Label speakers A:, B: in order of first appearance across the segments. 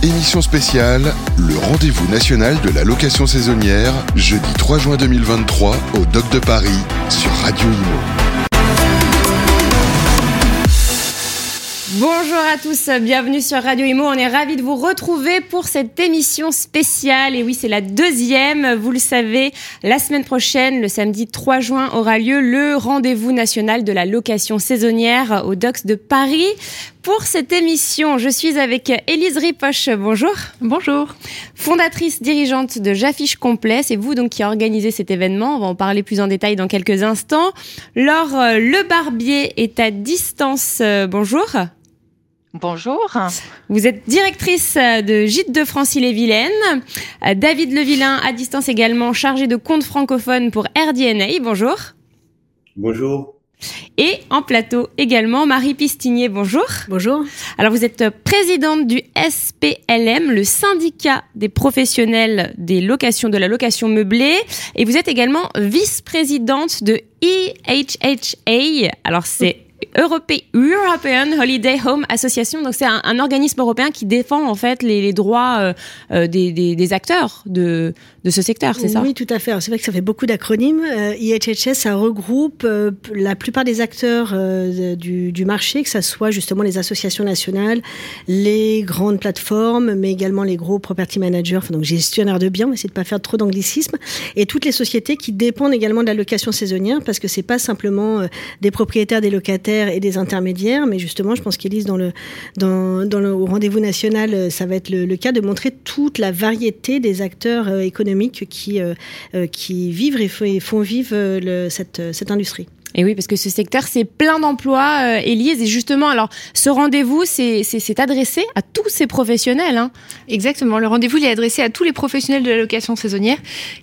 A: Émission spéciale, le rendez-vous national de la location saisonnière, jeudi 3 juin 2023 au Doc de Paris sur Radio Imo.
B: Bonjour à tous, bienvenue sur Radio Imo. On est ravis de vous retrouver pour cette émission spéciale. Et oui, c'est la deuxième. Vous le savez, la semaine prochaine, le samedi 3 juin, aura lieu le rendez-vous national de la location saisonnière au Docks de Paris. Pour cette émission, je suis avec Élise Ripoche. Bonjour.
C: Bonjour.
B: Fondatrice dirigeante de J'affiche complet. C'est vous donc qui organisez cet événement. On va en parler plus en détail dans quelques instants. Laure Le Barbier est à distance. Bonjour.
C: Bonjour.
B: Vous êtes directrice de Gîte de Francy-les-Vilaines. David Levillain, à distance également, chargé de compte francophone pour RDNA. Bonjour.
D: Bonjour.
B: Et en plateau également, Marie Pistinier, bonjour.
E: Bonjour.
B: Alors vous êtes présidente du SPLM, le syndicat des professionnels des locations de la location meublée, et vous êtes également vice-présidente de EHHA. Alors c'est European Holiday Home Association. Donc c'est un, organisme européen qui défend en fait les, droits euh, euh, des, acteurs de, ce secteur, c'est ça?
E: Oui, tout à fait. C'est vrai que ça fait beaucoup d'acronymes. Euh, IHHS, ça regroupe la plupart des acteurs du, marché, que ce soit justement les associations nationales, les grandes plateformes, mais également les gros property managers, enfin, donc gestionnaires de biens, va essayer de pas faire trop d'anglicisme, et toutes les sociétés qui dépendent également de la location saisonnière, parce que c'est pas simplement des propriétaires, des locataires, et des intermédiaires. Mais justement, je pense qu'Élise, dans le, le rendez-vous national, euh, ça va être le, cas de montrer toute la variété des acteurs euh, économiques qui, euh, qui vivent et font vivre cette industrie.
B: Et oui, parce que ce secteur, c'est plein d'emplois, euh, Élise. Et justement, alors, ce rendez-vous, c'est adressé à tous ces professionnels. Hein.
C: Exactement. Le rendez-vous, il est adressé à tous les professionnels de la location saisonnière.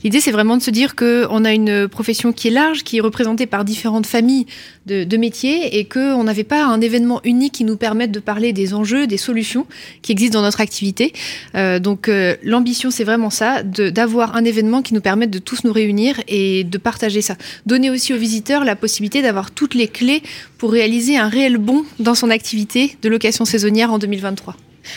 C: L'idée, c'est vraiment de se dire qu'on a une profession qui est large, qui est représentée par différentes familles de, de métiers et qu'on n'avait pas un événement unique qui nous permette de parler des enjeux, des solutions qui existent dans notre activité. Euh, donc, euh, l'ambition, c'est vraiment ça, d'avoir un événement qui nous permette de tous nous réunir et de partager ça. Donner aussi aux visiteurs la possibilité d'avoir toutes les clés pour réaliser un réel bond dans son activité de location saisonnière en 2023.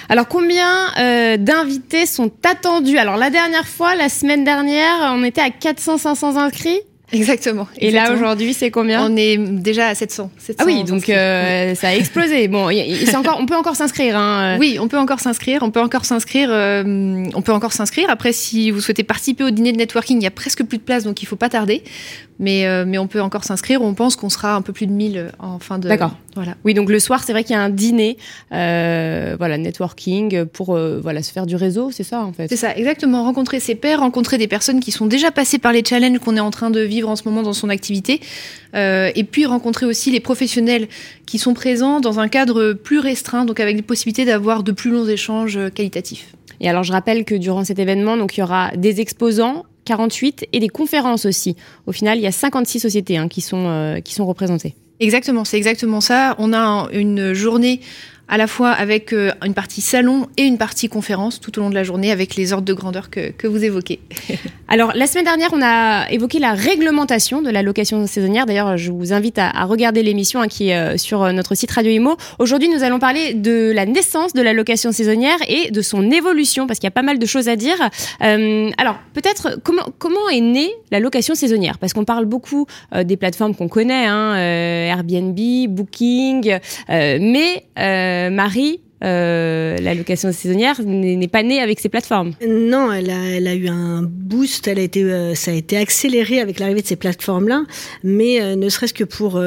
B: Alors combien euh, d'invités sont attendus? Alors la dernière fois, la semaine dernière, on était à 400-500 inscrits
C: Exactement.
B: Et là aujourd'hui, c'est combien
C: On est déjà à 700.
B: ah oui, donc euh, ça a explosé. bon, encore, on peut encore s'inscrire. Hein.
C: Oui, on peut encore s'inscrire. On peut encore s'inscrire. Euh, on peut encore s'inscrire. Après, si vous souhaitez participer au dîner de networking, il y a presque plus de place, donc il faut pas tarder. Mais, euh, mais on peut encore s'inscrire. On pense qu'on sera un peu plus de 1000 en fin de.
B: D'accord. Voilà. Oui, donc le soir, c'est vrai qu'il y a un dîner, voilà, networking pour voilà se faire du réseau, c'est ça en fait?
C: C'est ça, exactement. Rencontrer ses pairs, rencontrer des personnes qui sont déjà passées par les challenges qu'on est en train de vivre en ce moment dans son activité, euh, et puis rencontrer aussi les professionnels qui sont présents dans un cadre plus restreint, donc avec des possibilités d'avoir de plus longs échanges qualitatifs.
B: Et alors je rappelle que durant cet événement, donc il y aura des exposants 48 et des conférences aussi. Au final, il y a 56 sociétés hein, qui, sont, euh, qui sont représentées.
C: Exactement, c'est exactement ça. On a une journée à la fois avec euh, une partie salon et une partie conférence tout au long de la journée avec les ordres de grandeur que, vous évoquez.
B: Alors, la semaine dernière, on a évoqué la réglementation de la location saisonnière. D'ailleurs, je vous invite à, regarder l'émission hein, qui est euh, sur euh, notre site Radio Imo. Aujourd'hui, nous allons parler de la naissance de la location saisonnière et de son évolution parce qu'il y a pas mal de choses à dire. Alors, peut-être, comment, comment est née la location saisonnière? Parce qu'on parle beaucoup des plateformes qu'on connaît, hein, Airbnb, Booking, mais Marie, euh, la location saisonnière n'est pas née avec ces plateformes.
E: Non, elle a, eu un boost, elle a été, euh, ça a été accéléré avec l'arrivée de ces plateformes-là, mais ne serait-ce que pour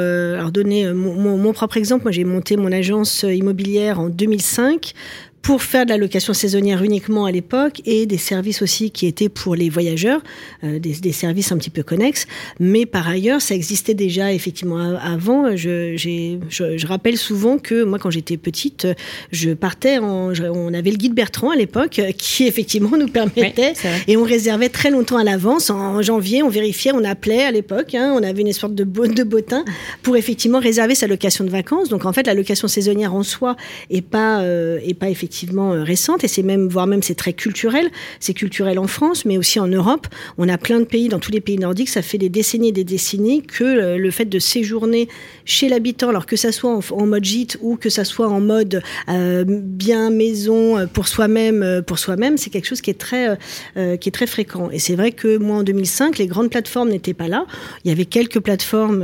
E: donner mon, mon, propre exemple, moi j'ai monté mon agence immobilière en 2005 pour faire de la location saisonnière uniquement à l'époque et des services aussi qui étaient pour les voyageurs, euh, des, des, services un petit peu connexes. Mais par ailleurs, ça existait déjà effectivement avant. Je, je, je rappelle souvent que moi, quand j'étais petite, je partais en, on avait le guide Bertrand à l'époque qui effectivement nous permettait et on réservait très longtemps à l'avance. En janvier, on vérifiait, on appelait à l'époque, hein, on avait une sorte de, de bottin pour effectivement réserver sa location de vacances. Donc en fait, la location saisonnière en soi est pas, euh, est pas effectivement effectivement récente et c'est même, voire même c'est très culturel. C'est culturel en France, mais aussi en Europe. On a plein de pays, dans tous les pays nordiques, ça fait des décennies et des décennies que le fait de séjourner chez l'habitant, alors que ça soit en, mode gîte ou que ça soit en mode bien maison pour soi-même, pour soi-même, c'est quelque chose qui est très, qui est très fréquent. Et c'est vrai que moi en 2005, les grandes plateformes n'étaient pas là. Il y avait quelques plateformes,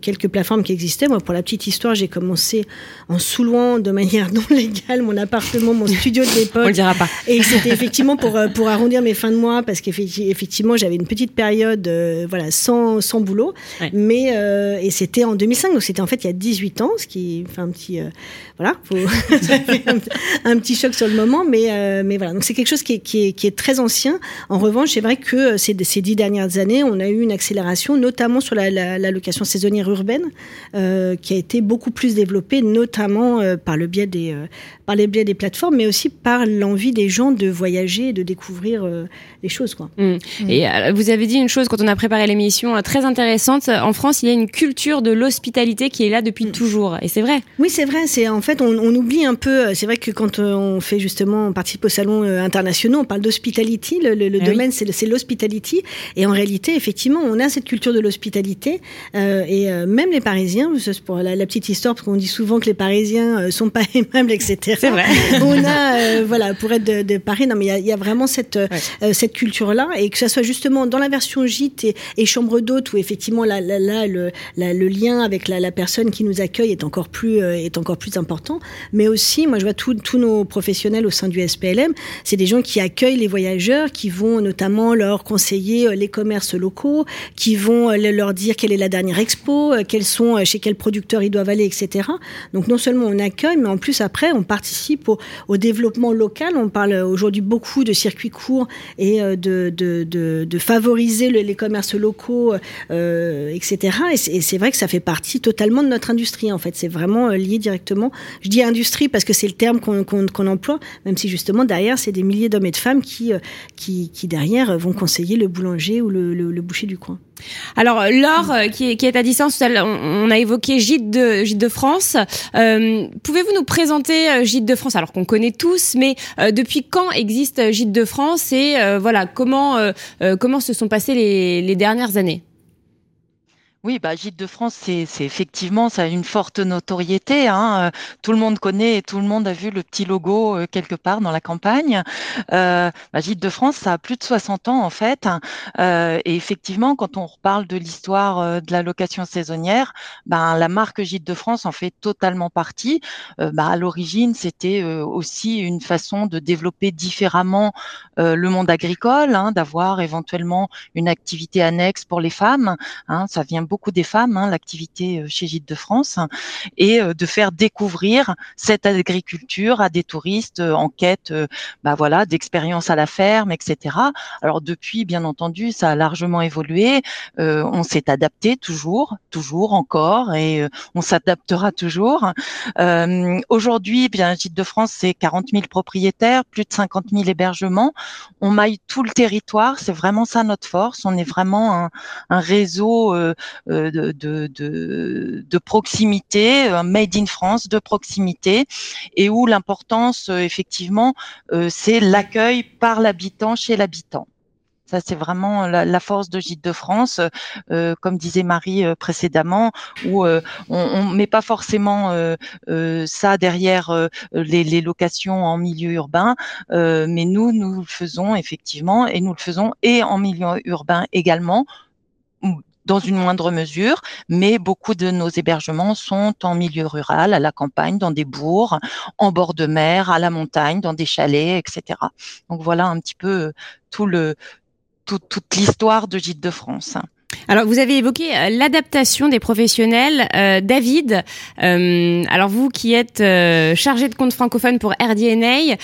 E: quelques plateformes qui existaient. Moi, pour la petite histoire, j'ai commencé en sous-louant de manière non légale mon appartement, mon studio de l'époque.
B: On le dira pas.
E: Et c'était effectivement pour, euh, pour arrondir mes fins de mois, parce qu'effectivement, j'avais une petite période euh, voilà, sans, sans boulot. Mais, euh, et c'était en 2005, donc c'était en fait il y a 18 ans, ce qui fait un petit. voilà, faut, un, petit choc sur le moment, mais, mais voilà. Donc c'est quelque chose qui est, qui, est, qui est, très ancien. En revanche, c'est vrai que ces, ces dix dernières années, on a eu une accélération, notamment sur la, la, la location saisonnière urbaine, qui a été beaucoup plus développée, notamment par le biais des, par les biais des plateformes, mais aussi par l'envie des gens de voyager et de découvrir euh, les choses. Quoi.
B: Mmh. Mmh. Et euh, vous avez dit une chose quand on a préparé l'émission euh, très intéressante. En France, il y a une culture de l'hospitalité qui est là depuis mmh. toujours. Et c'est vrai.
E: Oui, c'est vrai. C'est en fait, on, oublie un peu. C'est vrai que quand on fait justement, on participe au salon international, on parle d'hospitality. Le, le, ah domaine, c'est l'hospitality. Et en réalité, effectivement, on a cette culture de l'hospitalité. et même les Parisiens, pour la, la petite histoire, parce qu'on dit souvent que les Parisiens sont pas aimables, etc.
B: C'est vrai.
E: on a, euh, voilà, pour être de, Paris, non, mais il y, a, vraiment cette, euh, cette culture-là, et que ça soit justement dans la version gîte et, chambre d'hôte, où effectivement là, là, le, le, lien avec la, personne qui nous accueille est encore plus, euh, est encore plus important. Mais aussi, moi, je vois tous nos professionnels au sein du SPLM, c'est des gens qui accueillent les voyageurs, qui vont notamment leur conseiller les commerces locaux, qui vont leur dire quelle est la dernière expo, quels sont, chez quels producteurs ils doivent aller, etc. Donc non seulement on accueille, mais en plus après, on participe participe au, développement local. On parle aujourd'hui beaucoup de circuits courts et euh, de, de, favoriser les commerces locaux, euh, etc. Et c'est vrai que ça fait partie totalement de notre industrie, en fait. C'est vraiment euh, lié directement. Je dis industrie parce que c'est le terme qu'on emploie, même si justement derrière, c'est des milliers d'hommes et de femmes qui, qui, qui, derrière vont conseiller le boulanger ou le, le boucher du coin.
B: Alors Laure, euh, qui est, qui est à distance, on, a évoqué Gîte de, de France. Euh, pouvez-vous nous présenter euh, Gîte de France Alors qu'on connaît tous, mais depuis quand existe Gîte de France et voilà comment comment se sont passées les, les dernières années?
F: Oui, bah, Gîte de France, c'est effectivement, ça a une forte notoriété. Hein. Tout le monde connaît et tout le monde a vu le petit logo euh, quelque part dans la campagne. Euh, bah, Gîte de France, ça a plus de 60 ans en fait. Euh, et effectivement, quand on reparle de l'histoire euh, de la location saisonnière, ben, la marque Gîte de France en fait totalement partie. Euh, bah, à l'origine, c'était aussi une façon de développer différemment le monde agricole, hein, d'avoir éventuellement une activité annexe pour les femmes. Hein. Ça vient beaucoup des femmes, hein, l'activité euh, chez Gîtes de France, et euh, de faire découvrir cette agriculture à des touristes euh, en quête, bah voilà, d'expérience à la ferme, etc. Alors depuis, bien entendu, ça a largement évolué. on s'est adapté toujours, toujours encore, et on s'adaptera toujours. Aujourd'hui, bien Gîtes de France, c'est 40 000 propriétaires, plus de 50 000 hébergements. On maille tout le territoire. C'est vraiment ça notre force. On est vraiment un, un réseau euh, de, de, de, proximité, made in France de proximité, et où l'importance, euh, effectivement, euh, c'est l'accueil par l'habitant chez l'habitant. Ça, c'est vraiment la, force de Gîte de France, comme disait Marie précédemment, où on, on met pas forcément ça derrière les, les, locations en milieu urbain, mais nous, nous le faisons effectivement, et nous le faisons et en milieu urbain également, dans une moindre mesure, mais beaucoup de nos hébergements sont en milieu rural, à la campagne, dans des bourgs, en bord de mer, à la montagne, dans des chalets, etc. Donc voilà un petit peu tout le, toute l'histoire de Gîte de France.
B: Alors, vous avez évoqué euh, l'adaptation des professionnels. Euh, David, euh, alors vous qui êtes chargé de compte francophone pour RDNA,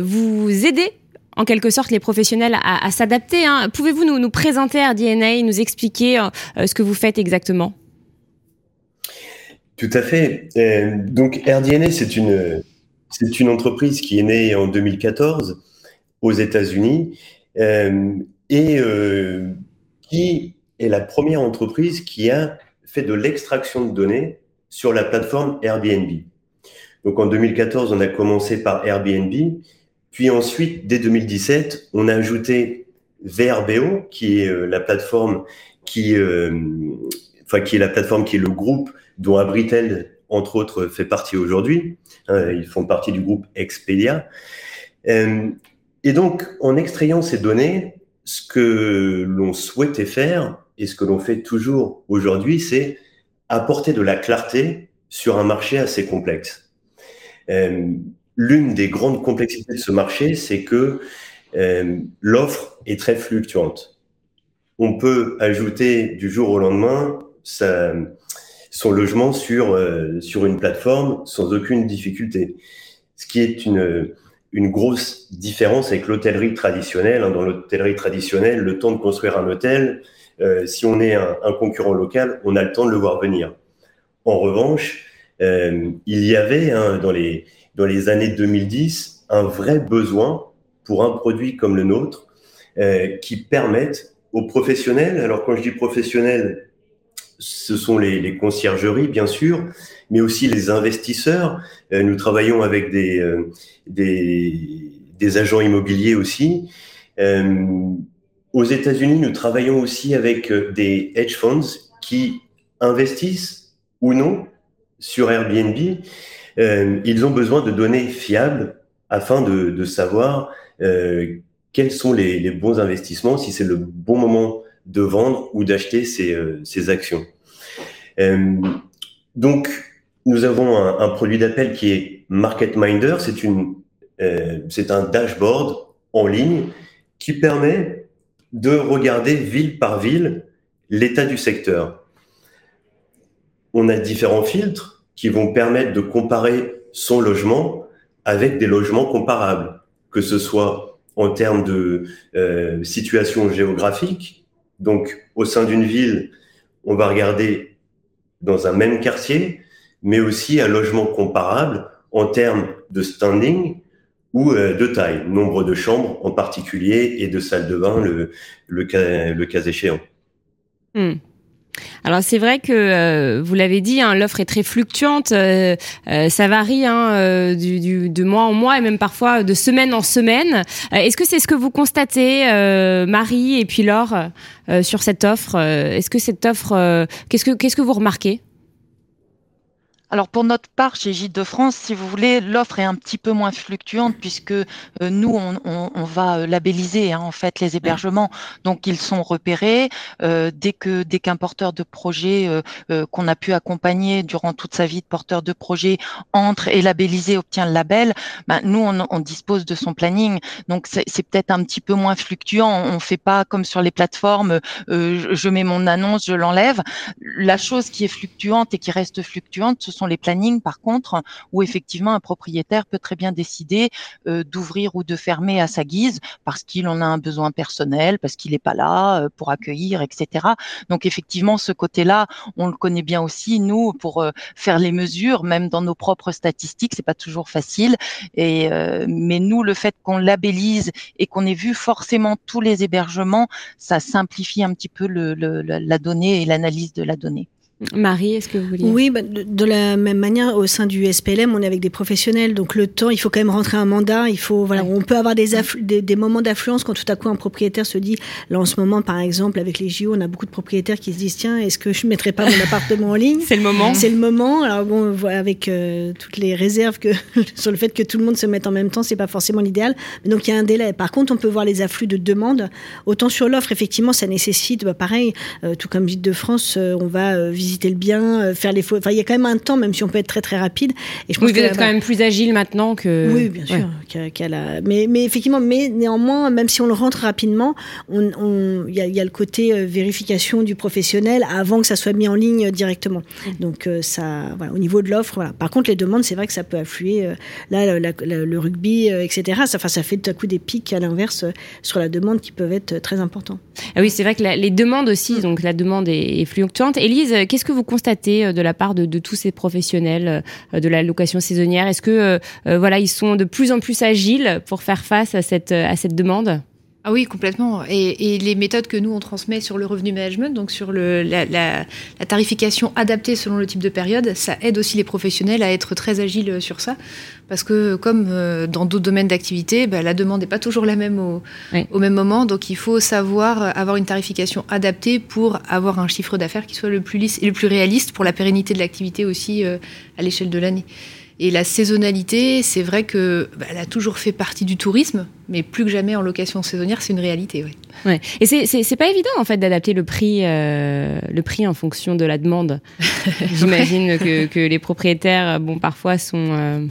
B: vous aidez en quelque sorte les professionnels à, s'adapter. Hein. Pouvez-vous nous, nous, présenter RDNA, nous expliquer euh, ce que vous faites exactement?
D: Tout à fait. Euh, donc RDNA, c'est une, c'est une entreprise qui est née en 2014 aux États-Unis euh, et qui est la première entreprise qui a fait de l'extraction de données sur la plateforme Airbnb. Donc en 2014, on a commencé par Airbnb, puis ensuite, dès 2017, on a ajouté VRBO, qui est euh, la plateforme qui, euh, enfin, qui est la plateforme qui est le groupe dont Abritel, entre autres, fait partie aujourd'hui. Hein, ils font partie du groupe Expedia. Euh, et donc, en extrayant ces données, ce que l'on souhaitait faire et ce que l'on fait toujours aujourd'hui, c'est apporter de la clarté sur un marché assez complexe. L'une des grandes complexités de ce marché, c'est que euh, l'offre est très fluctuante. On peut ajouter du jour au lendemain son logement sur, euh, sur une plateforme sans aucune difficulté. Ce qui est une, une grosse différence avec l'hôtellerie traditionnelle. Hein. Dans l'hôtellerie traditionnelle, le temps de construire un hôtel, euh, si on est un, concurrent local, on a le temps de le voir venir. En revanche, il y avait hein, dans, les, dans les années 2010 un vrai besoin pour un produit comme le nôtre euh, qui permette aux professionnels, alors quand je dis professionnels, ce sont les, conciergeries bien sûr, mais aussi les investisseurs. Euh, nous travaillons avec des, euh, des, des, agents immobiliers aussi. Aux États-Unis, nous travaillons aussi avec des hedge funds qui investissent ou non sur Airbnb. Euh, ils ont besoin de données fiables afin de, savoir euh, quels sont les, bons investissements, si c'est le bon moment de vendre ou d'acheter ces, euh, actions. Donc, nous avons un, produit d'appel qui est Market Minder. C'est un dashboard en ligne qui permet de regarder ville par ville l'état du secteur. On a différents filtres qui vont permettre de comparer son logement avec des logements comparables, que ce soit en termes de euh, situation géographique. Donc, au sein d'une ville, on va regarder dans un même quartier, mais aussi un logement comparable en termes de standing, ou euh, de taille, nombre de chambres en particulier et de salles de bain le, le, cas, le cas échéant.
B: Hmm. Alors c'est vrai que euh, vous l'avez dit, hein, l'offre est très fluctuante, euh, euh ça varie hein, euh, du, du, de mois en mois et même parfois de semaine en semaine. Euh, est-ce que c'est ce que vous constatez, Marie et puis Laure, sur cette offre? Est-ce que cette offre, qu'est-ce que qu'est-ce que vous remarquez?
F: Alors pour notre part, chez Gîtes de France, si vous voulez, l'offre est un petit peu moins fluctuante puisque euh, nous, on, on, on, va euh, labelliser hein, en fait les hébergements, donc ils sont repérés euh, dès que dès qu'un porteur de projet euh, euh, qu'on a pu accompagner durant toute sa vie de porteur de projet entre et labellisé obtient le label, ben, nous on, on, dispose de son planning, donc c'est peut-être un petit peu moins fluctuant. On fait pas comme sur les plateformes, je mets mon annonce, je l'enlève. La chose qui est fluctuante et qui reste fluctuante, ce les plannings, par contre, où effectivement un propriétaire peut très bien décider euh, d'ouvrir ou de fermer à sa guise parce qu'il en a un besoin personnel, parce qu'il n'est pas là euh, pour accueillir, etc. Donc effectivement, ce côté-là, on le connaît bien aussi nous pour euh, faire les mesures, même dans nos propres statistiques, c'est pas toujours facile. Et euh, mais nous, le fait qu'on labellise et qu'on ait vu forcément tous les hébergements, ça simplifie un petit peu le, le, la donnée et l'analyse de la donnée.
B: Marie, est-ce que vous voulez
E: Oui, bah, de, de, la même manière, au sein du SPLM, on est avec des professionnels, donc le temps, il faut quand même rentrer un mandat. Il faut, voilà, on peut avoir des, des, des, moments d'affluence quand tout à coup un propriétaire se dit, là en ce moment, par exemple, avec les JO, on a beaucoup de propriétaires qui se disent, tiens, est-ce que je mettrais pas mon appartement en ligne?
B: C'est le moment.
E: C'est le moment. Alors bon, avec euh, toutes les réserves que sur le fait que tout le monde se mette en même temps, c'est pas forcément l'idéal. Mais donc il y a un délai. Par contre, on peut voir les afflux de demandes. Autant sur l'offre, effectivement, ça nécessite, bah, pareil, euh, tout comme Gîte de France, euh, on va visiter visiter le bien, euh, faire les. Enfin, il y a quand même un temps, même si on peut être très très rapide.
B: Et je pense oui, vous êtes quand même plus agile maintenant que.
E: Oui, bien sûr. Ouais. Qu la... mais, mais effectivement, mais néanmoins, même si on le rentre rapidement, il on, y, a, y a le côté euh, vérification du professionnel avant que ça soit mis en ligne directement. Mmh. Donc euh, ça, voilà, au niveau de l'offre, voilà. Par contre, les demandes, c'est vrai que ça peut affluer. Euh, là, la, la, le rugby, euh, etc. Ça, ça fait tout à coup des pics à l'inverse euh, sur la demande qui peuvent être très importants.
B: Ah oui, c'est vrai que les demandes aussi, mmh. donc la demande est, est fluctuante. Élise, qu'est-ce que vous constatez euh, de la part de, de tous ces professionnels euh, de la location saisonnière? Est-ce que euh, voilà, ils sont de plus en plus agiles pour faire face à cette, à cette demande?
C: Ah oui, complètement. Et, les méthodes que nous, on transmet sur le revenu management, donc sur le, la, tarification adaptée selon le type de période, ça aide aussi les professionnels à être très agiles sur ça. Parce que comme euh, dans d'autres domaines d'activité, bah, la demande n'est pas toujours la même au, au, même moment. Donc il faut savoir avoir une tarification adaptée pour avoir un chiffre d'affaires qui soit le plus lisse et le plus réaliste pour la pérennité de l'activité aussi euh, à l'échelle de l'année. Et la saisonnalité, c'est vrai que bah, elle a toujours fait partie du tourisme, mais plus que jamais en location saisonnière, c'est une réalité.
B: Ouais. ouais. Et c'est pas évident en fait d'adapter le prix euh, le prix en fonction de la demande. J'imagine que, que, les propriétaires, bon, parfois sont euh,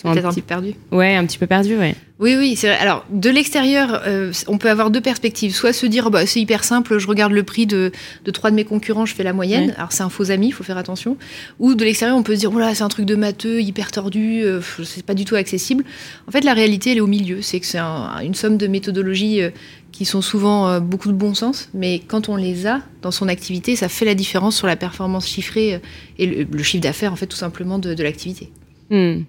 C: sont un, petit... peu perdus.
B: Ouais, un petit peu perdus, ouais.
C: Oui, oui, c'est vrai. Alors, de l'extérieur, euh, on peut avoir deux perspectives. Soit se dire, bah, c'est hyper simple, je regarde le prix de, de trois de mes concurrents, je fais la moyenne. Alors, c'est un faux ami, il faut faire attention. Ou de l'extérieur, on peut se dire, voilà, c'est un truc de matheux, hyper tordu, euh, c'est pas du tout accessible. En fait, la réalité, elle est au milieu. C'est que c'est une somme de méthodologies euh, qui sont souvent beaucoup de bon sens, mais quand on les a dans son activité, ça fait la différence sur la performance chiffrée et le, chiffre d'affaires, en fait, tout simplement de, de l'activité.
B: Hmm.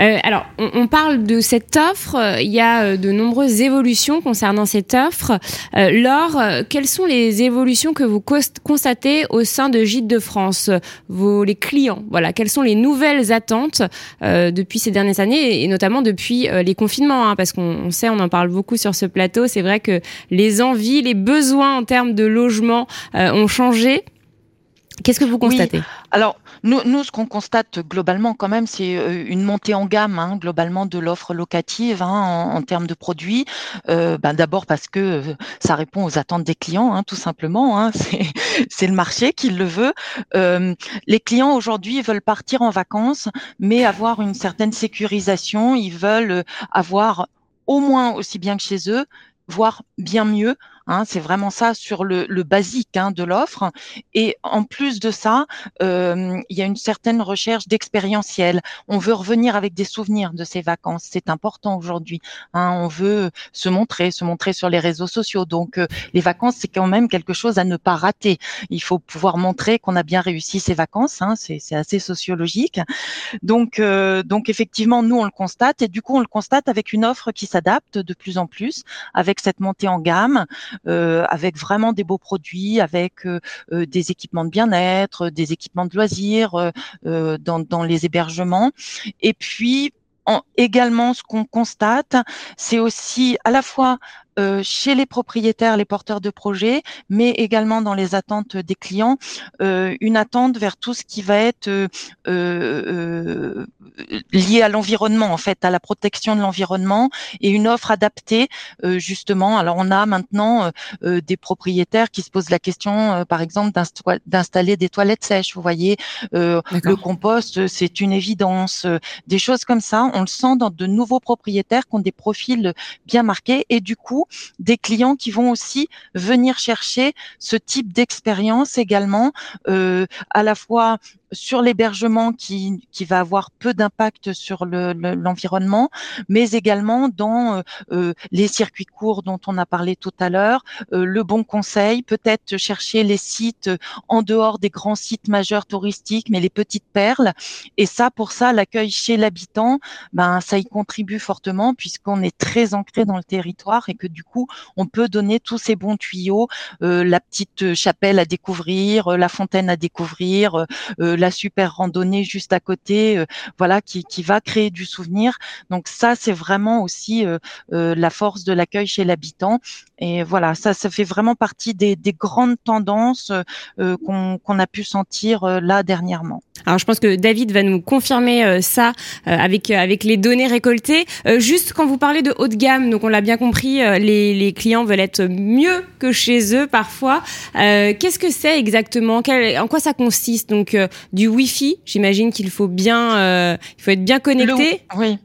B: Euh, alors, on, parle de cette offre. Il y a euh, de nombreuses évolutions concernant cette offre. Euh, Laure, quelles sont les évolutions que vous constatez au sein de Gîtes de France vos, Les clients, voilà, quelles sont les nouvelles attentes depuis ces dernières années et notamment depuis les confinements hein, Parce qu'on sait, on en parle beaucoup sur ce plateau. C'est vrai que les envies, les besoins en termes de logement ont changé. Qu'est-ce que vous constatez?
F: Alors, nous, nous, ce qu'on constate globalement quand même, c'est euh, une montée en gamme hein, globalement de l'offre locative hein, en, termes de produits. Euh, ben, D'abord parce que euh, ça répond aux attentes des clients, hein, tout simplement. Hein, c'est le marché qui le veut. Euh, les clients aujourd'hui veulent partir en vacances, mais avoir une certaine sécurisation. Ils veulent avoir au moins aussi bien que chez eux, voire bien mieux, Hein, c'est vraiment ça sur le, le basique hein, de l'offre. Et en plus de ça, euh, il y a une certaine recherche d'expérientiel. On veut revenir avec des souvenirs de ces vacances. C'est important aujourd'hui. Hein, on veut se montrer, se montrer sur les réseaux sociaux. Donc euh, les vacances, c'est quand même quelque chose à ne pas rater. Il faut pouvoir montrer qu'on a bien réussi ces vacances. Hein, c'est assez sociologique. Donc, euh, donc effectivement, nous on le constate et du coup on le constate avec une offre qui s'adapte de plus en plus, avec cette montée en gamme. Euh, avec vraiment des beaux produits, avec euh, euh, des équipements de bien-être, des équipements de loisirs dans, dans les hébergements. Et puis également, ce qu'on constate, c'est aussi à la fois euh, chez les propriétaires, les porteurs de projets, mais également dans les attentes des clients, euh, une attente vers tout ce qui va être euh, euh lié à l'environnement, en fait, à la protection de l'environnement et une offre adaptée, euh, justement. Alors, on a maintenant des propriétaires qui se posent la question, par exemple, d'installer des toilettes sèches. Vous voyez, le compost, c'est une évidence. des choses comme ça, on le sent dans de nouveaux propriétaires qui ont des profils bien marqués et du coup, des clients qui vont aussi venir chercher ce type d'expérience également, euh, à la fois sur l'hébergement qui, qui va avoir peu d'impact sur l'environnement, le, mais également dans euh, euh, les circuits courts dont on a parlé tout à l'heure, euh, le bon conseil, peut-être chercher les sites en dehors des grands sites majeurs touristiques, mais les petites perles. Et ça, pour ça, l'accueil chez l'habitant, ben ça y contribue fortement puisqu'on est très ancré dans le territoire et que du coup, on peut donner tous ces bons tuyaux, la petite chapelle à découvrir, la fontaine à découvrir, super randonnée juste à côté, euh, voilà, qui, qui, va créer du souvenir. Donc ça, c'est vraiment aussi euh, euh, la force de l'accueil chez l'habitant. Et voilà, ça, ça fait vraiment partie des, des grandes tendances qu'on a pu sentir là dernièrement.
B: Alors je pense que David va nous confirmer ça avec avec les données récoltées. juste quand vous parlez de haut de gamme, donc on l'a bien compris, les, les clients veulent être mieux que chez eux parfois. Qu'est-ce que c'est exactement? Quel, En quoi ça consiste? Donc du Wi-Fi. J'imagine qu'il faut bien, euh, il faut être bien connecté.
F: oui.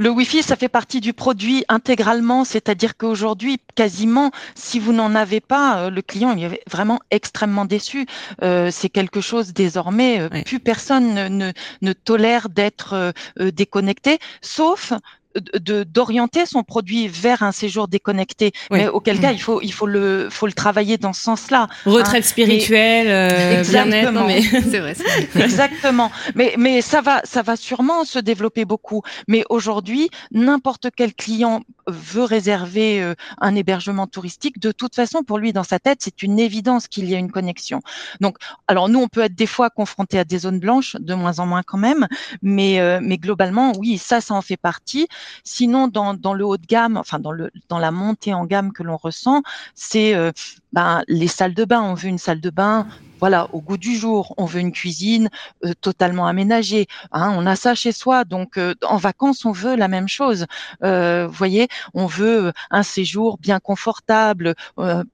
F: Le Wi-Fi, ça fait partie du produit intégralement, c'est-à-dire qu'aujourd'hui, quasiment, si vous n'en avez pas, euh, le client il est vraiment extrêmement déçu. Euh, c'est quelque chose désormais, plus personne ne, ne, ne tolère d'être déconnecté, sauf d'orienter son produit vers un séjour déconnecté. Mais auquel cas, il faut il faut le faut le travailler dans ce sens-là.
B: Retraite hein. spirituelle, euh, bien-être. Mais c'est vrai.
F: Exactement. Mais mais ça va ça va sûrement se développer beaucoup. Mais aujourd'hui, n'importe quel client veut réserver euh, un hébergement touristique, de toute façon, pour lui, dans sa tête, c'est une évidence qu'il y a une connexion. Donc, alors nous, on peut être des fois confrontés à des zones blanches, de moins en moins quand même, mais, euh, mais globalement, oui, ça, ça en fait partie. Sinon, dans, dans le haut de gamme, enfin dans, le, dans la montée en gamme que l'on ressent, c'est euh, ben, les salles de bain. On veut une salle de bain voilà, au goût du jour. On veut une cuisine euh, totalement aménagée. Hein, on a ça chez soi, donc euh, en vacances, on veut la même chose. Euh, vous voyez, on veut un séjour bien confortable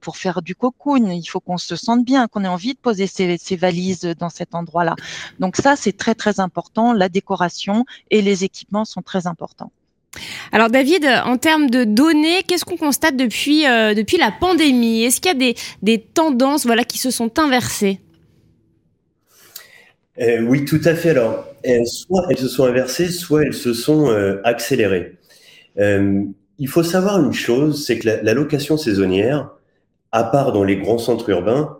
F: pour faire du cocoon. Il faut qu'on se sente bien, qu'on ait envie de poser ses, ses valises dans cet endroit-là. Donc ça, c'est très très important. La décoration et les équipements sont très importants.
B: Alors David, en termes de données, qu'est-ce qu'on constate depuis, euh, depuis la pandémie? Est-ce qu'il y a des, des, tendances voilà, qui se sont inversées?
D: Euh, Oui, tout à fait. Alors, soit elles se sont inversées, soit elles se sont euh, accélérées. Il faut savoir une chose, c'est que la, la, location saisonnière, à part dans les grands centres urbains,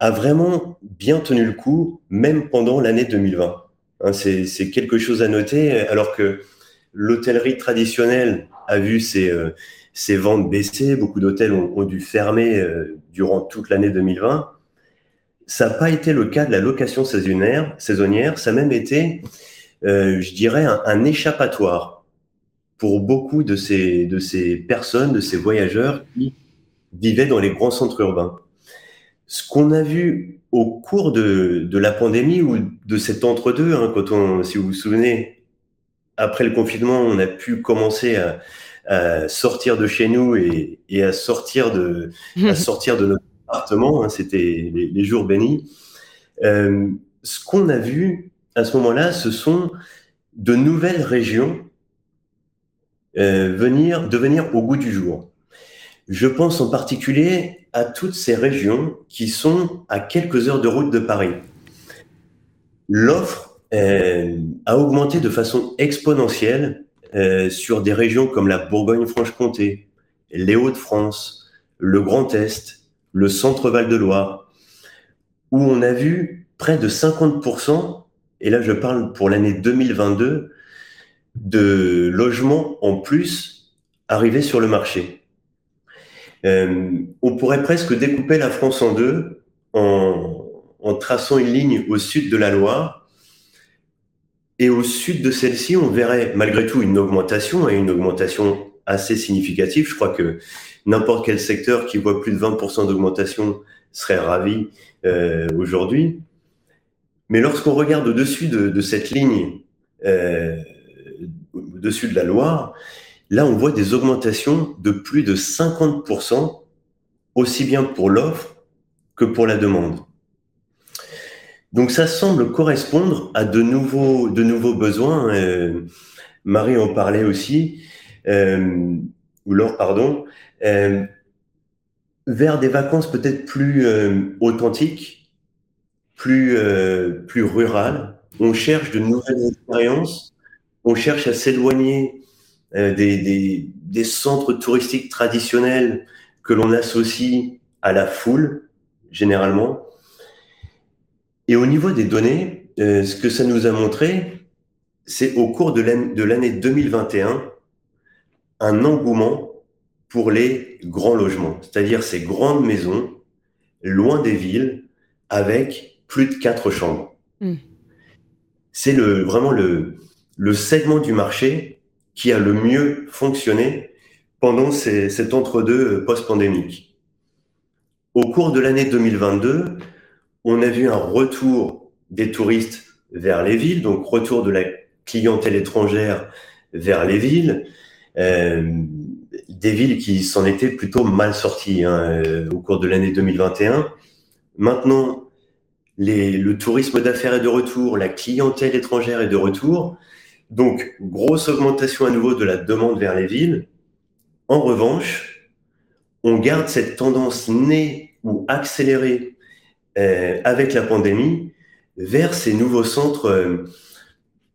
D: a vraiment bien tenu le coup, même pendant l'année 2020. Hein, c'est quelque chose à noter, alors que l'hôtellerie traditionnelle a vu ses, euh, ses ventes baisser, beaucoup d'hôtels ont, dû fermer euh, durant toute l'année 2020. Ça n'a pas été le cas de la location saisonnière, saisonnière ça a même été, euh, je dirais, un, un, échappatoire pour beaucoup de ces, de ces personnes, de ces voyageurs qui vivaient dans les grands centres urbains. Ce qu'on a vu au cours de, de la pandémie ou de cet entre-deux, hein, quand on, si vous vous souvenez, après le confinement, on a pu commencer à, à sortir de chez nous et, et, à sortir de, à sortir de notre appartement. Hein, C'était les, les, jours bénis. Euh, ce qu'on a vu à ce moment-là, ce sont de nouvelles régions euh, venir, devenir au goût du jour. Je pense en particulier à toutes ces régions qui sont à quelques heures de route de Paris. L'offre euh, a augmenté de façon exponentielle euh, sur des régions comme la Bourgogne-Franche-Comté, les Hauts-de-France, le Grand Est, le Centre-Val de Loire, où on a vu près de 50%, et là je parle pour l'année 2022, de logements en plus arriver sur le marché. Euh, on pourrait presque découper la France en deux en traçant une ligne au sud de la Loire et au sud de celle-ci, on verrait malgré tout une augmentation et une augmentation assez significative. Je crois que n'importe quel secteur qui voit plus de 20% d'augmentation serait ravi euh, aujourd'hui. Mais lorsqu'on regarde au-dessus de, cette ligne, euh, au-dessus de la Loire, là on voit des augmentations de plus de 50%, aussi bien pour l'offre que pour la demande. Donc ça semble correspondre à de nouveaux, de nouveaux besoins. Euh, Marie en parlait aussi, euh, ou Laure, pardon, euh, vers des vacances peut-être plus authentiques, plus, plus rurales. On cherche de nouvelles expériences, on cherche à s'éloigner des, des, des centres touristiques traditionnels que l'on associe à la foule, généralement. Et au niveau des données, euh, ce que ça nous a montré, c'est au cours de l'année 2021, un engouement pour les grands logements, c'est-à-dire ces grandes maisons, loin des villes, avec plus de quatre chambres. Mmh. C'est le, vraiment le, le segment du marché qui a le mieux fonctionné pendant ces, cet entre-deux post-pandémique. Au cours de l'année 2022, on a vu un retour des touristes vers les villes, donc retour de la clientèle étrangère vers les villes, euh, des villes qui s'en étaient plutôt mal sorties hein, euh, au cours de l'année 2021. Maintenant, les, le tourisme d'affaires est de retour, la clientèle étrangère est de retour, donc grosse augmentation à nouveau de la demande vers les villes. En revanche, on garde cette tendance née ou accélérée euh, avec la pandémie vers ces nouveaux centres, euh,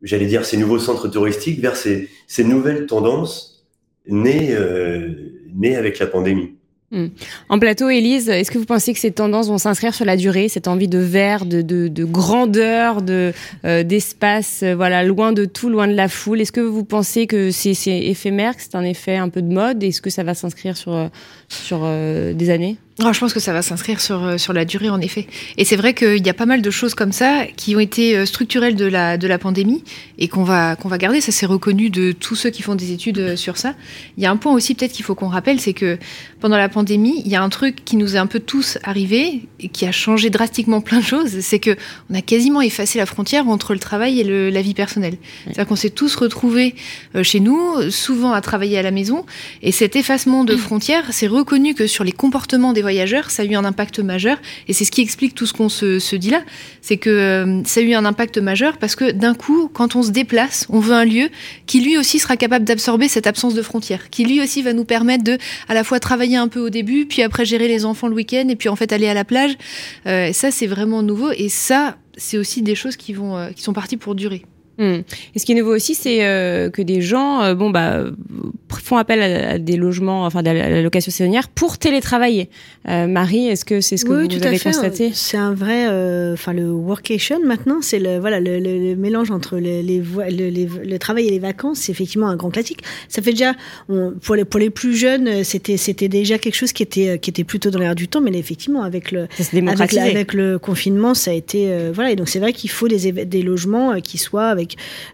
D: j'allais dire ces nouveaux centres touristiques, vers ces, nouvelles tendances nées, euh, nées avec la pandémie.
B: Hmm. En plateau, Élise, est-ce que vous pensez que ces tendances vont s'inscrire sur la durée, cette envie de vert, de, de, de grandeur, de d'espace, voilà, loin de tout, loin de la foule? Est-ce que vous pensez que c'est éphémère, que c'est un effet un peu de mode? Est-ce que ça va s'inscrire sur sur des années?
C: Oh, je pense que ça va s'inscrire sur, euh, sur la durée, en effet. Et c'est vrai qu'il y a pas mal de choses comme ça qui ont été euh, structurelles de la, de la pandémie et qu'on va, qu'on va garder. Ça, c'est reconnu de tous ceux qui font des études euh, sur ça. Il y a un point aussi, peut-être qu'il faut qu'on rappelle, c'est que pendant la pandémie, il y a un truc qui nous est un peu tous arrivé et qui a changé drastiquement plein de choses. C'est que on a quasiment effacé la frontière entre le travail et le, la vie personnelle. C'est-à-dire qu'on s'est tous retrouvés chez nous, souvent à travailler à la maison. Et cet effacement de frontières, c'est reconnu que sur les comportements des voyageurs, ça a eu un impact majeur. Et c'est ce qui explique tout ce qu'on se, dit là. C'est que euh, ça a eu un impact majeur parce que d'un coup, quand on se déplace, on veut un lieu qui lui aussi sera capable d'absorber cette absence de frontières, qui lui aussi va nous permettre de à la fois travailler un peu au début, puis après gérer les enfants le week-end, et puis en fait aller à la plage. Euh, ça, c'est vraiment nouveau. Et ça, c'est aussi des choses qui, vont, euh, qui sont parties pour durer.
B: Hmm. Et ce qui est nouveau aussi, c'est euh, que des gens, euh, bon bah, font appel à, des logements, enfin à la location saisonnière pour télétravailler. Euh, Marie, est-ce que c'est ce que vous, avez constaté?
E: C'est un vrai, enfin le workation maintenant, c'est le voilà le, mélange entre les, les, le, travail et les vacances, c'est effectivement un grand classique. Ça fait déjà, pour les pour les plus jeunes, c'était c'était déjà quelque chose qui était qui était plutôt dans l'air du temps, mais effectivement avec le avec, avec, le confinement, ça a été voilà et donc c'est vrai qu'il faut des des logements qui soient avec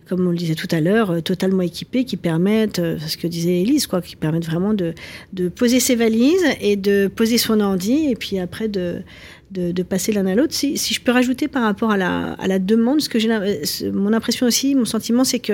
E: comme on le disait tout à l'heure, euh, totalement équipés, qui permettent, euh, ce que disait Elise, quoi, qui permettent vraiment de, de poser ses valises et de poser son ordi, et puis après de, de, passer l'un à l'autre. Si, si, je peux rajouter par rapport à la, à la demande, ce que j'ai, mon impression aussi, mon sentiment, c'est que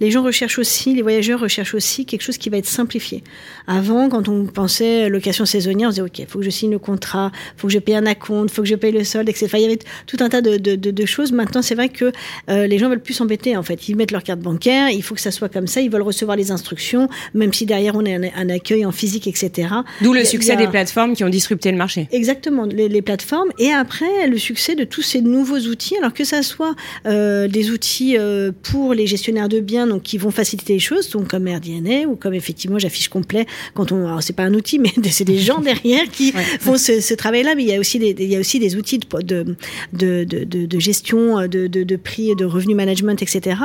E: les gens recherchent aussi, les voyageurs recherchent aussi quelque chose qui va être simplifié. Avant, quand on pensait location saisonnière, on disait ok, faut que je signe le contrat, faut que je paye un acompte, faut que je paye le solde, etc. il y avait tout un tas de, de, de, choses. Maintenant, c'est vrai que euh, les gens veulent plus s'embêter. En fait, ils mettent leur carte bancaire, il faut que ça soit comme ça, ils veulent recevoir les instructions, même si derrière on a un, accueil en physique, etc.
B: D'où le succès des plateformes qui ont disrupté le marché.
E: Exactement, les, les plateformes et après le succès de tous ces nouveaux outils, alors que ça soit euh, des outils euh, pour les gestionnaires de biens, donc qui vont faciliter les choses, donc comme AirDNA ou comme effectivement j'affiche complet quand on, alors c'est pas un outil, mais c'est des gens derrière qui font ce, ce travail-là, mais il y a aussi des, il y a aussi des outils de, de, de, de, de gestion de, de, prix, de revenu management, etc.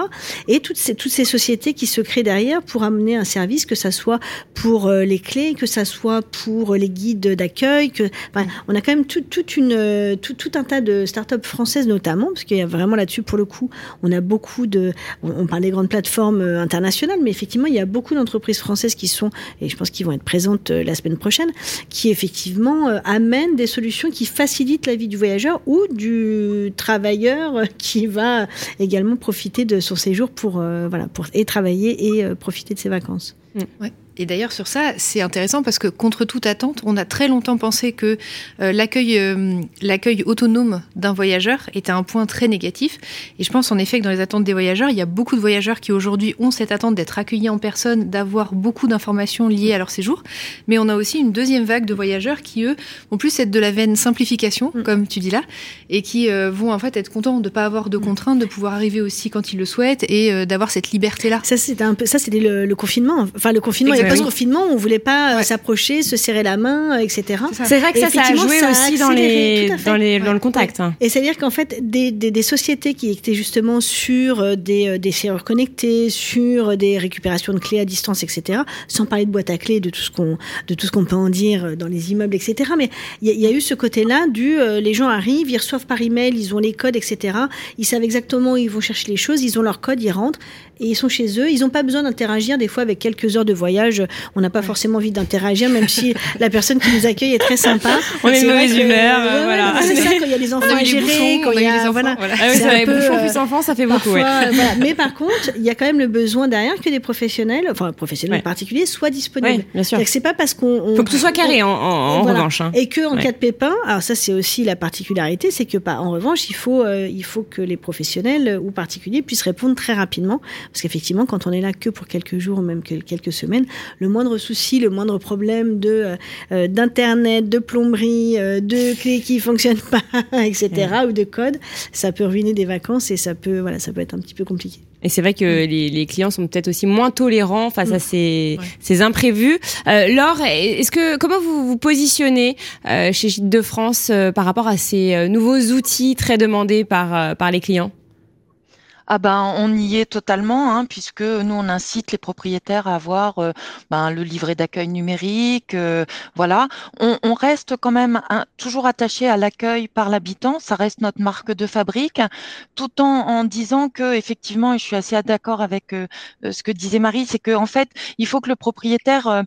E: Et toutes ces, toutes ces sociétés qui se créent derrière pour amener un service, que ça soit pour euh, les clés, que ça soit pour les guides d'accueil, que, enfin, on a quand même toute euh, tout, un tas de startups françaises notamment, parce qu'il y a vraiment là-dessus, pour le coup, on a beaucoup de. On, parle des grandes plateformes euh, internationales, mais effectivement, il y a beaucoup d'entreprises françaises qui sont, et je pense qu'ils vont être présentes euh, la semaine prochaine, qui effectivement amènent des solutions qui facilitent la vie du voyageur ou du travailleur qui va également profiter de son séjour pour, voilà, pour et travailler et profiter de ses vacances.
C: Ouais. Et d'ailleurs, sur ça, c'est intéressant parce que contre toute attente, on a très longtemps pensé que euh, l'accueil, euh, l'accueil autonome d'un voyageur était un point très négatif. Et je pense en effet que dans les attentes des voyageurs, il y a beaucoup de voyageurs qui aujourd'hui ont cette attente d'être accueillis en personne, d'avoir beaucoup d'informations liées à leur séjour. Mais on a aussi une deuxième vague de voyageurs qui, eux, vont plus être de la veine simplification, mm. comme tu dis là, et qui euh, vont en fait être contents de ne pas avoir de contraintes, de pouvoir arriver aussi quand ils le souhaitent et d'avoir cette liberté-là.
E: Ça, c'était un peu, ça, c'était le, confinement. Enfin, le confinement post-confinement, on voulait pas euh, s'approcher, se serrer la main, etc.
B: C'est vrai que ça, ça a joué aussi dans, les, dans, les, dans le contact.
E: Et c'est-à-dire qu'en fait, des, des, des, sociétés qui étaient justement sur euh, des, euh, des serveurs connectés, sur des récupérations de clés à distance, etc., sans parler de boîte à clés, de tout ce qu'on, de tout ce qu'on peut en dire dans les immeubles, etc. Mais il y, y, a eu ce côté-là du, les gens arrivent, ils reçoivent par email, ils ont les codes, etc. Ils savent exactement où ils vont chercher les choses, ils ont leur code, ils rentrent et ils sont chez eux. Ils n'ont pas besoin d'interagir des fois avec quelques heures de voyage. On n'a pas forcément envie d'interagir, même si la personne qui nous accueille est très sympa.
B: On est de mauvaise humeur.
E: voilà. c'est ça, quand il y a les enfants à gérer, quand il y a, voilà.
B: voilà. Ah oui, ça peu, bouchons plus enfants, ça fait beaucoup. Ouais.
E: voilà. Mais par contre, il y a quand même le besoin derrière que des professionnels, enfin professionnels en particulier, soient disponibles.
B: bien sûr.
E: C'est pas parce qu'on.
B: Faut que tout soit carré en, en, revanche. Hein.
E: Et que en cas de pépin, alors ça c'est aussi la particularité, c'est que en revanche, il faut, euh, il faut que les professionnels ou particuliers puissent répondre très rapidement, parce qu'effectivement, quand on est là que pour quelques jours ou même quelques semaines, le moindre souci, le moindre problème de d'internet, de plomberie, de clés qui fonctionnent pas, etc. ou de code, ça peut ruiner des vacances et ça peut voilà, ça peut être un petit peu compliqué.
B: Et c'est vrai que les, clients sont peut-être aussi moins tolérants face à ces, ces imprévus. Euh, Laure, est-ce que comment vous vous positionnez euh, chez Gîtes de France euh, par rapport à ces euh, nouveaux outils très demandés par, par les clients?
F: Ah ben, on y est totalement, hein, puisque nous, on incite les propriétaires à avoir euh, ben, le livret d'accueil numérique. Euh, voilà, on, reste quand même toujours attaché à l'accueil par l'habitant. Ça reste notre marque de fabrique, tout en, disant que effectivement, et je suis assez d'accord avec euh, ce que disait Marie, c'est qu'en en fait, il faut que le propriétaire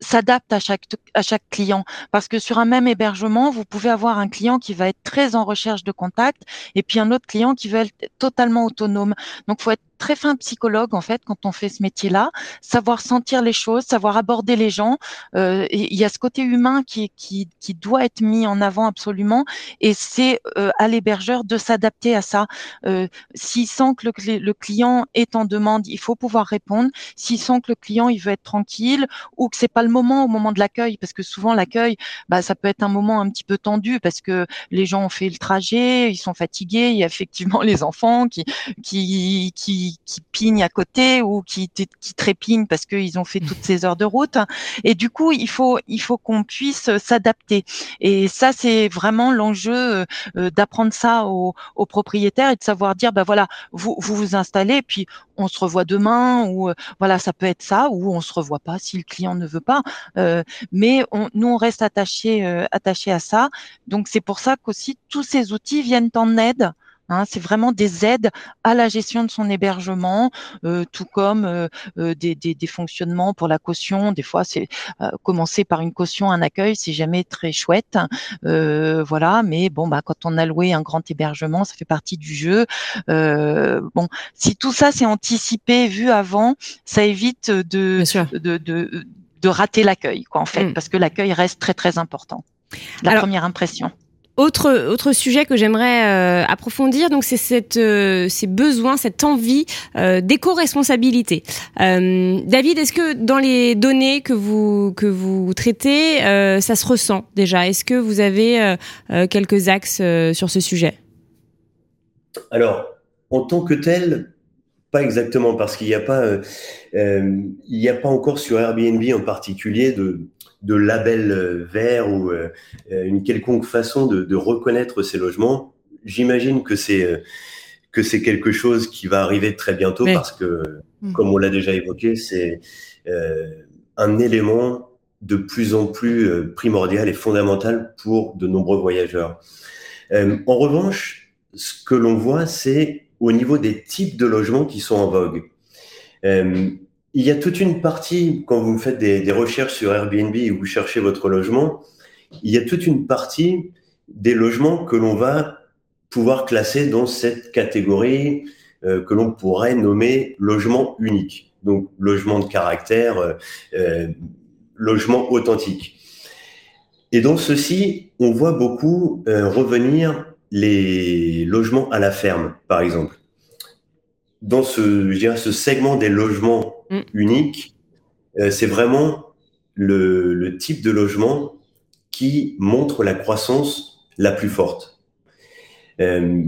F: s'adapte à chaque à chaque client. Parce que sur un même hébergement vous pouvez avoir un client qui va être très en recherche de contact et puis un autre client qui veut être totalement autonome. Donc faut être très fin psychologue en fait quand on fait ce métier-là, savoir sentir les choses, savoir aborder les gens. Euh, il y a ce côté humain qui, qui, qui doit être mis en avant absolument, et c'est euh, à l'hébergeur de s'adapter à ça. Euh, S'il sent que le, le, client est en demande, il faut pouvoir répondre. S'il sent que le client il veut être tranquille ou que c'est pas le moment au moment de l'accueil, parce que souvent l'accueil, bah, ça peut être un moment un petit peu tendu parce que les gens ont fait le trajet, ils sont fatigués, il y a effectivement les enfants qui qui qui qui, pignent à côté ou qui, trépignent parce qu'ils ont fait toutes ces heures de route. Et du coup, il faut, il faut qu'on puisse s'adapter. Et ça, c'est vraiment l'enjeu euh, d'apprendre ça aux, aux, propriétaires et de savoir dire, ben voilà, vous vous, vous installez, puis on se revoit demain ou euh, voilà, ça peut être ça ou on se revoit pas si le client ne veut pas. Euh, mais on, nous, on reste attaché, euh, attaché à ça. Donc c'est pour ça qu'aussi tous ces outils viennent en aide Hein, c'est vraiment des aides à la gestion de son hébergement, euh, tout comme euh, euh, des, des, des, fonctionnements pour la caution. Des fois, c'est commencer par une caution, un accueil, c'est jamais très chouette, voilà. Mais bon, bah quand on a loué un grand hébergement, ça fait partie du jeu. bon, si tout ça c'est anticipé, vu avant, ça évite de de, de, de, rater l'accueil, quoi, en fait, mmh. parce que l'accueil reste très très important. La première impression.
B: Autre, autre sujet que j'aimerais euh, approfondir, donc c'est euh, ces besoins, cette envie euh, d'éco-responsabilité. David, est-ce que dans les données que vous que vous traitez, ça se ressent déjà? Est-ce que vous avez quelques axes sur ce sujet?
D: Alors, en tant que tel, pas exactement, parce qu'il n'y a pas, il n'y a pas encore sur Airbnb en particulier de de label euh, vert ou euh, euh, une quelconque façon de, reconnaître ces logements. J'imagine que c'est que c'est quelque chose qui va arriver très bientôt parce que, mmh. comme on l'a déjà évoqué, c'est un élément de plus en plus primordial et fondamental pour de nombreux voyageurs. en revanche, ce que l'on voit, c'est au niveau des types de logements qui sont en vogue. Il y a toute une partie, quand vous faites des, recherches sur Airbnb et vous cherchez votre logement, il y a toute une partie des logements que l'on va pouvoir classer dans cette catégorie euh, que l'on pourrait nommer logement unique. Donc logement de caractère, euh, euh, logement authentique. Et dans ceci, on voit beaucoup revenir les logements à la ferme, par exemple. Dans ce, je dirais, ce segment des logements Mm. unique. Euh, c'est vraiment le, type de logement qui montre la croissance la plus forte. Euh,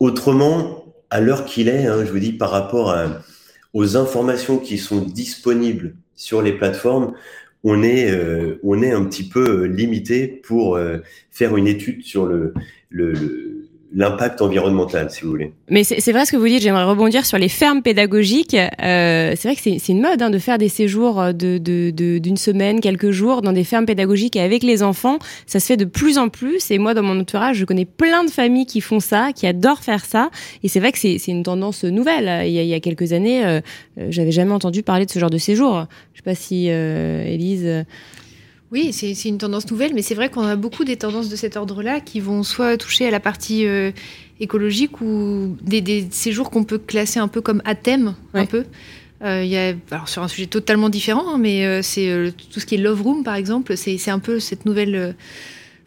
D: autrement, à l'heure qu'il est, hein, je vous dis par rapport aux informations qui sont disponibles sur les plateformes, on est, euh, on est un petit peu limité pour faire une étude sur le l'impact environnemental, si vous voulez.
B: Mais c'est vrai ce que vous dites, j'aimerais rebondir sur les fermes pédagogiques. Euh, c'est vrai que c'est une mode hein, de faire des séjours d'une de, de, semaine, quelques jours dans des fermes pédagogiques avec les enfants. Ça se fait de plus en plus. Et moi, dans mon entourage, je connais plein de familles qui font ça, qui adorent faire ça. Et c'est vrai que c'est une tendance nouvelle. Il y a, il y a quelques années, euh, euh, j'avais jamais entendu parler de ce genre de séjour. Je sais pas si, euh, Élise...
C: Oui, c'est une tendance nouvelle, mais c'est vrai qu'on a beaucoup des tendances de cet ordre-là qui vont soit toucher à la partie euh, écologique ou des, séjours qu'on peut classer un peu comme à thème, un peu. Euh, y a, alors sur un sujet totalement différent, hein, mais euh, c'est tout ce qui est Love Room, par exemple, c'est un peu cette nouvelle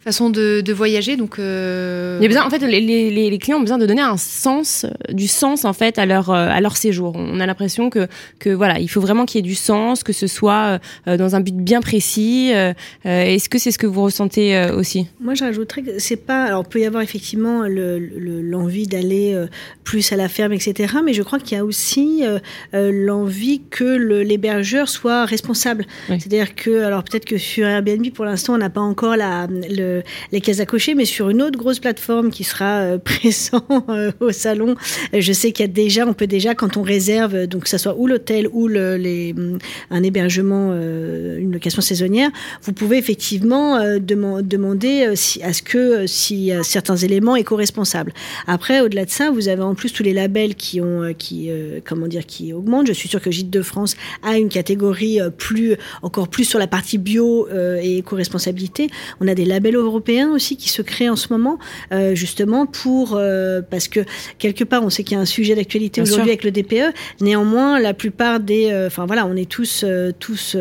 C: façon de, voyager. Donc,
B: il y a besoin, en fait, les, les, les, clients ont besoin de donner un sens, du sens en fait à leur à leur séjour. On a l'impression que que voilà, il faut vraiment qu'il y ait du sens, que ce soit dans un but bien précis. Est-ce que c'est ce que vous ressentez aussi?
E: Moi, je rajouterais que c'est pas. Alors, il peut y avoir effectivement l'envie le, d'aller plus à la ferme, etc. Mais je crois qu'il y a aussi l'envie que l'hébergeur soit responsable. C'est-à-dire que, alors peut-être que sur Airbnb, pour l'instant, on n'a pas encore la, le, les cases à cocher, mais sur une autre grosse plateforme qui sera euh, présent euh, au salon, euh, je sais qu'il y a déjà, on peut déjà, quand on réserve, donc que ce soit ou l'hôtel ou le, les, un hébergement, une location saisonnière, vous pouvez effectivement demander à ce que si certains éléments éco-responsables. Après, au-delà de ça, vous avez en plus tous les labels qui ont, qui, comment dire, qui augmentent. Je suis sûre que Gîte de France a une catégorie plus, encore plus sur la partie bio et éco-responsabilité. On a des labels européens aussi qui se créent en ce moment, euh, justement pour euh, parce que quelque part on sait qu'il y a un sujet d'actualité aujourd'hui avec le DPE. Néanmoins, la plupart des, euh, enfin voilà, on est tous tous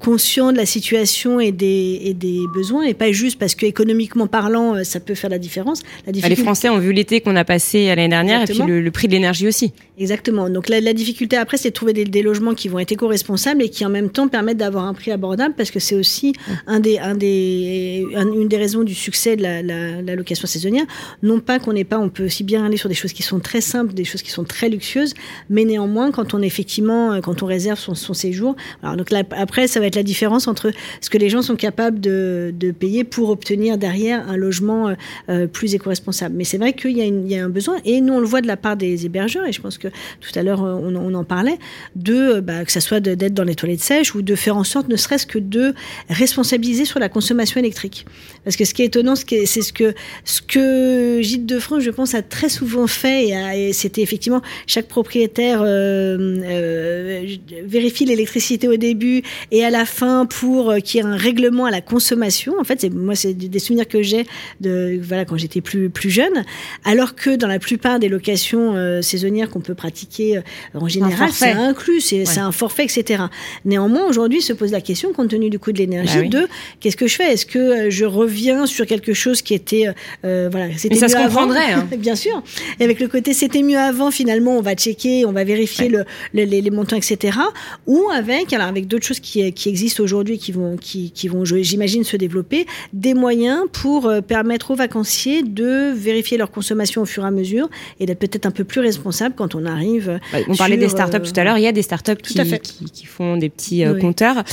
E: conscients de la situation et des et des besoins et pas juste parce que économiquement parlant, ça peut faire la différence. La
B: bah, Les Français ont vu l'été qu'on a passé l'année dernière et puis le, prix de l'énergie aussi.
E: Exactement. Donc la, la difficulté après, c'est de trouver des, des, logements qui vont être éco-responsables et qui en même temps permettent d'avoir un prix abordable parce que c'est aussi un des un des une des raisons du succès de la, location saisonnière. Non pas qu'on n'ait pas, on peut aussi bien aller sur des choses qui sont très simples, des choses qui sont très luxueuses, mais néanmoins, quand on effectivement, euh, quand on réserve son, séjour, alors donc après, ça va être la différence entre ce que les gens sont capables de, de payer pour obtenir derrière un logement euh, euh, plus éco-responsable. Mais c'est vrai qu'il y, a y a un besoin, et nous on le voit de la part des hébergeurs, et je pense que tout à l'heure on, on, en parlait, de bah, que ça soit d'être dans les toilettes sèches ou de faire en sorte, ne serait-ce que de responsabiliser sur la consommation électrique. Parce que ce qui est étonnant, c'est ce que, ce que Gîte de France, je pense, a très souvent fait, et, c'était effectivement chaque propriétaire euh, euh, vérifie l'électricité au début et à la fin pour euh, qu'il y ait un règlement à la consommation. En fait, moi, c'est des souvenirs que j'ai de voilà quand j'étais plus plus jeune. Alors que dans la plupart des locations euh, saisonnières qu'on peut pratiquer, en général, c'est inclus, c'est un forfait, etc. Néanmoins, aujourd'hui, se pose la question, compte tenu du coût de l'énergie, bah de qu'est-ce que je fais? Est-ce que je reviens sur quelque chose qui était euh, voilà c'était
B: ça se comprendrait hein.
E: bien sûr. Et avec le côté c'était mieux avant finalement on va checker on va vérifier le, les, montants etc ou avec alors avec d'autres choses qui, qui existent aujourd'hui qui vont qui, qui vont j'imagine se développer des moyens pour euh, permettre aux vacanciers de vérifier leur consommation au fur et à mesure et d'être peut-être un peu plus responsable quand on arrive
B: on parlait des startups tout à l'heure. Il y a des startups qui, qui, qui font des petits compteurs.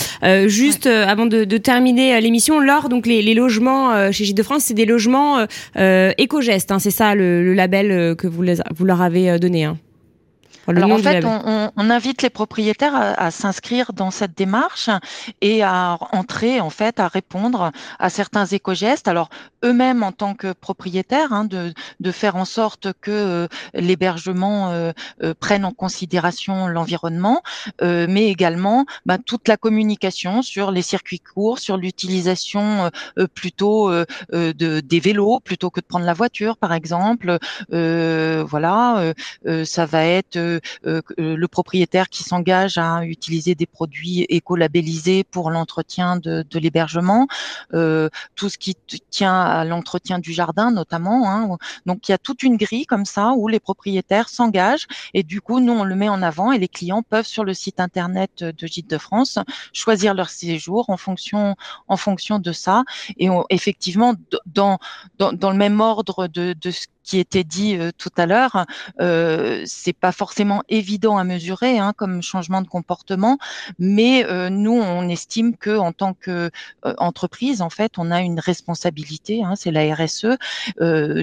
B: Juste avant de, de terminer l'émission Laure donc les, les logements chez Gîte de France c'est des logements euh, euh, éco-gestes. Hein, c'est ça le, label euh, que vous, vous leur avez donné. Hein.
F: Alors en fait, on, on, invite les propriétaires à, à s'inscrire dans cette démarche et à entrer en fait à répondre à certains éco-gestes. Alors eux-mêmes en tant que propriétaires, hein, de, de, faire en sorte que euh, l'hébergement euh, euh, prenne en considération l'environnement, mais également bah, toute la communication sur les circuits courts, sur l'utilisation plutôt de des vélos plutôt que de prendre la voiture, par exemple. voilà, ça va être le propriétaire qui s'engage à utiliser des produits éco-labellisés pour l'entretien de, l'hébergement, euh, tout ce qui tient à l'entretien du jardin notamment. Hein. Donc il y a toute une grille comme ça où les propriétaires s'engagent et du coup nous on le met en avant et les clients peuvent sur le site internet de Gîte de France choisir leur séjour en fonction en fonction de ça et effectivement dans, dans, dans le même ordre de, de ce qui était dit euh, tout à l'heure, euh, c'est pas forcément évident à mesurer hein, comme changement de comportement, mais euh, nous on estime que en tant que euh, entreprise, en fait, on a une responsabilité, hein, c'est la RSE,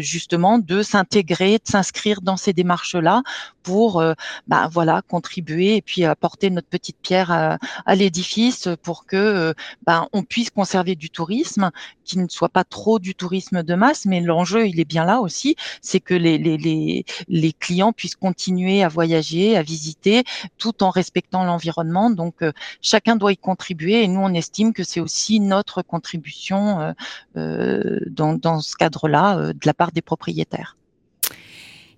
F: justement de s'intégrer, de s'inscrire dans ces démarches-là pour, bah, voilà, contribuer et puis apporter notre petite pierre à, à l'édifice pour que, bah, on puisse conserver du tourisme, qui ne soit pas trop du tourisme de masse, mais l'enjeu il est bien là aussi c'est que les, les, les, clients puissent continuer à voyager, à visiter, tout en respectant l'environnement. Donc, euh, chacun doit y contribuer et nous, on estime que c'est aussi notre contribution euh, euh, dans, dans ce cadre-là de la part des propriétaires.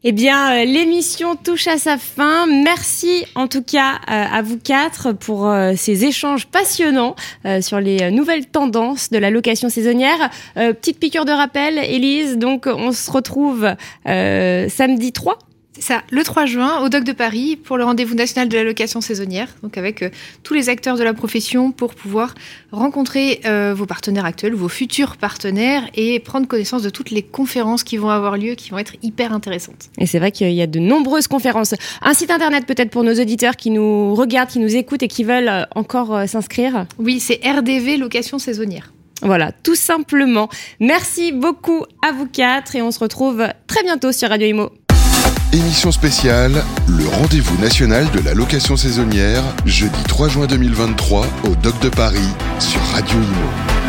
B: Eh bien, euh, l'émission touche à sa fin. Merci en tout cas euh, à vous quatre pour euh, ces échanges passionnants sur les nouvelles tendances de la location saisonnière. petite piqûre de rappel, Élise. Donc, on se retrouve samedi 3
C: ça, le 3 juin, au Doc de Paris, pour le rendez-vous national de la location saisonnière, donc avec euh, tous les acteurs de la profession pour pouvoir rencontrer euh, vos partenaires actuels, vos futurs partenaires et prendre connaissance de toutes les conférences qui vont avoir lieu, qui vont être hyper intéressantes.
B: Et c'est vrai qu'il y a de nombreuses conférences. Un site internet peut-être pour nos auditeurs qui nous regardent, qui nous écoutent et qui veulent euh, encore s'inscrire
C: Oui, c'est RDV Location Saisonnière.
B: Voilà, tout simplement. Merci beaucoup à vous quatre et on se retrouve très bientôt sur Radio Imo.
A: Émission spéciale, le rendez-vous national de la location saisonnière, jeudi 3 juin 2023 au Doc de Paris sur Radio Imo.